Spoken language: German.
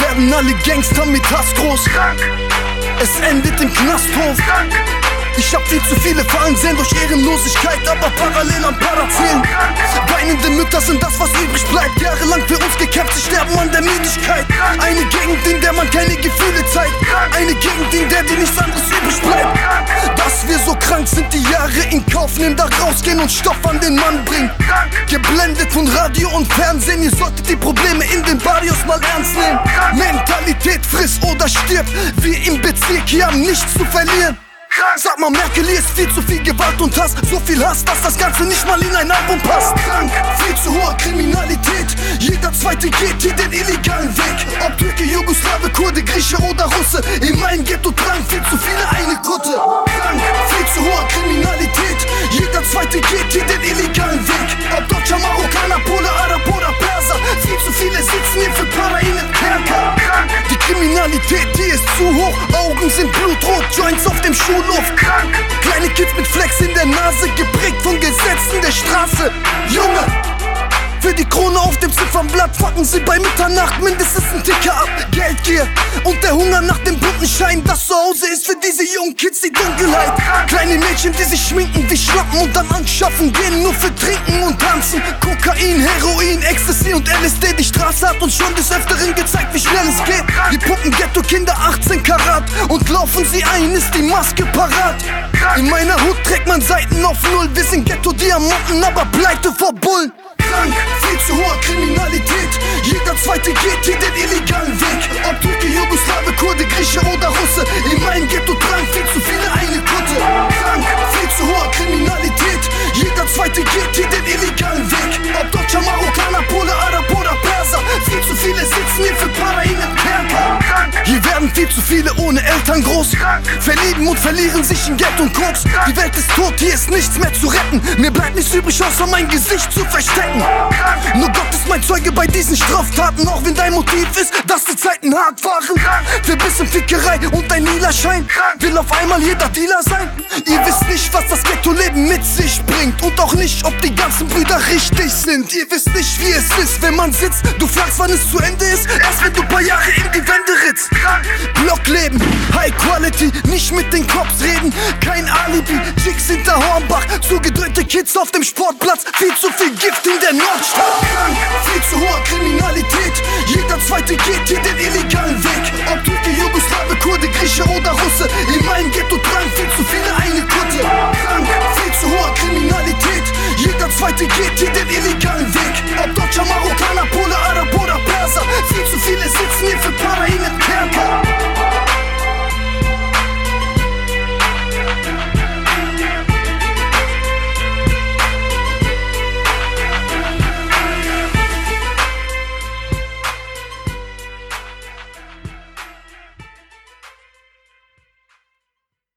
werden alle Gangster mit Hass groß. Es endet im Knasthof. Ich hab viel zu viele Fallen sehen durch Ehrenlosigkeit, aber parallel am Parazählen. Weinende Mütter sind das, was übrig bleibt. Jahrelang für uns gekämpft, sie sterben an der Müdigkeit. Eine Gegend, in der man keine Gefühle zeigt. Eine Gegend, in der dir nichts anderes übrig bleibt. Dass wir so krank sind, die Jahre in Kauf nehmen, da rausgehen und Stoff an den Mann bringen. Geblendet von Radio und Fernsehen, ihr solltet die Probleme Mentalität friss oder stirb, wir im Bezirk hier haben nichts zu verlieren. Sag mal, Merkel, hier ist viel zu viel Gewalt und Hass. So viel Hass, dass das Ganze nicht mal in ein Album passt. Krank, viel zu hohe Kriminalität. Jeder zweite geht hier den illegalen Weg. Ob Türke, Jugoslawe, Kurde, Grieche oder Russe. In meinem Ghetto tragen viel zu viele eine Kutte. Krank, viel zu hohe Kriminalität. Jeder zweite geht hier den illegalen Weg. Kriminalität, die ist zu hoch. Augen sind blutrot, Joints auf dem Schulhof. Krank. Kleine Kids mit Flex in der Nase, geprägt von Gesetzen der Straße. Junge, für die Krone auf dem Ziffernblatt fucken sie bei Mitternacht mindestens einen Ticker ab. Geldgier und der Hunger nach dem bunten Schein. Das Zuhause ist für diese jungen Kids die Dunkelheit. Kleine Mädchen, die sich schminken wie Schlappen und dann anschaffen, gehen nur für Trinken und Tanzen. Kokain, Heroin, Ecstasy und LSD. Die Straße hat uns schon des Öfteren gezeigt, wie schnell es geht. Die pumpen Ghetto-Kinder 18 Karat und laufen sie ein, ist die Maske parat. In meiner Hut trägt man Seiten auf Null. Wir sind Ghetto-Diamanten, aber pleite vor Bullen krank, viel zu hohe Kriminalität. Jeder zweite geht hier den illegalen viel zu viele ohne Eltern groß. Verlieben und verlieren sich in Geld und Koks. Die Welt ist tot, hier ist nichts mehr zu retten. Mir bleibt nichts übrig, außer mein Gesicht zu verstecken. Zeuge bei diesen Straftaten, auch wenn dein Motiv ist, dass die Zeiten hart waren. Für bisschen Fickerei und ein lila Schein will auf einmal jeder Dealer sein. Ihr wisst nicht, was das Ghetto-Leben mit sich bringt und auch nicht, ob die ganzen Brüder richtig sind. Ihr wisst nicht, wie es ist, wenn man sitzt. Du fragst, wann es zu Ende ist, erst wenn du paar Jahre in die Wände ritzt. Blockleben, High Quality, nicht mit den Cops reden, kein Alibi. Chicks hinter Hornbach, zugedröhnte Kids auf dem Sportplatz, viel zu viel Gift in der Nordstadt. Krank, führt zu hoher Kriminalität. Jeder zweite geht hier den illegalen Weg. Ob Türke, Jugoslawe, Kurde, Grieche oder Russe. In meinem Ghetto tragen viel zu viele eine Kutte. Viel zu hoher Kriminalität. Jeder zweite geht hier den illegalen Weg. Ob Deutscher, Marokkaner, Pole, Arab oder Perser. Viel zu viele sitzen hier für Perser.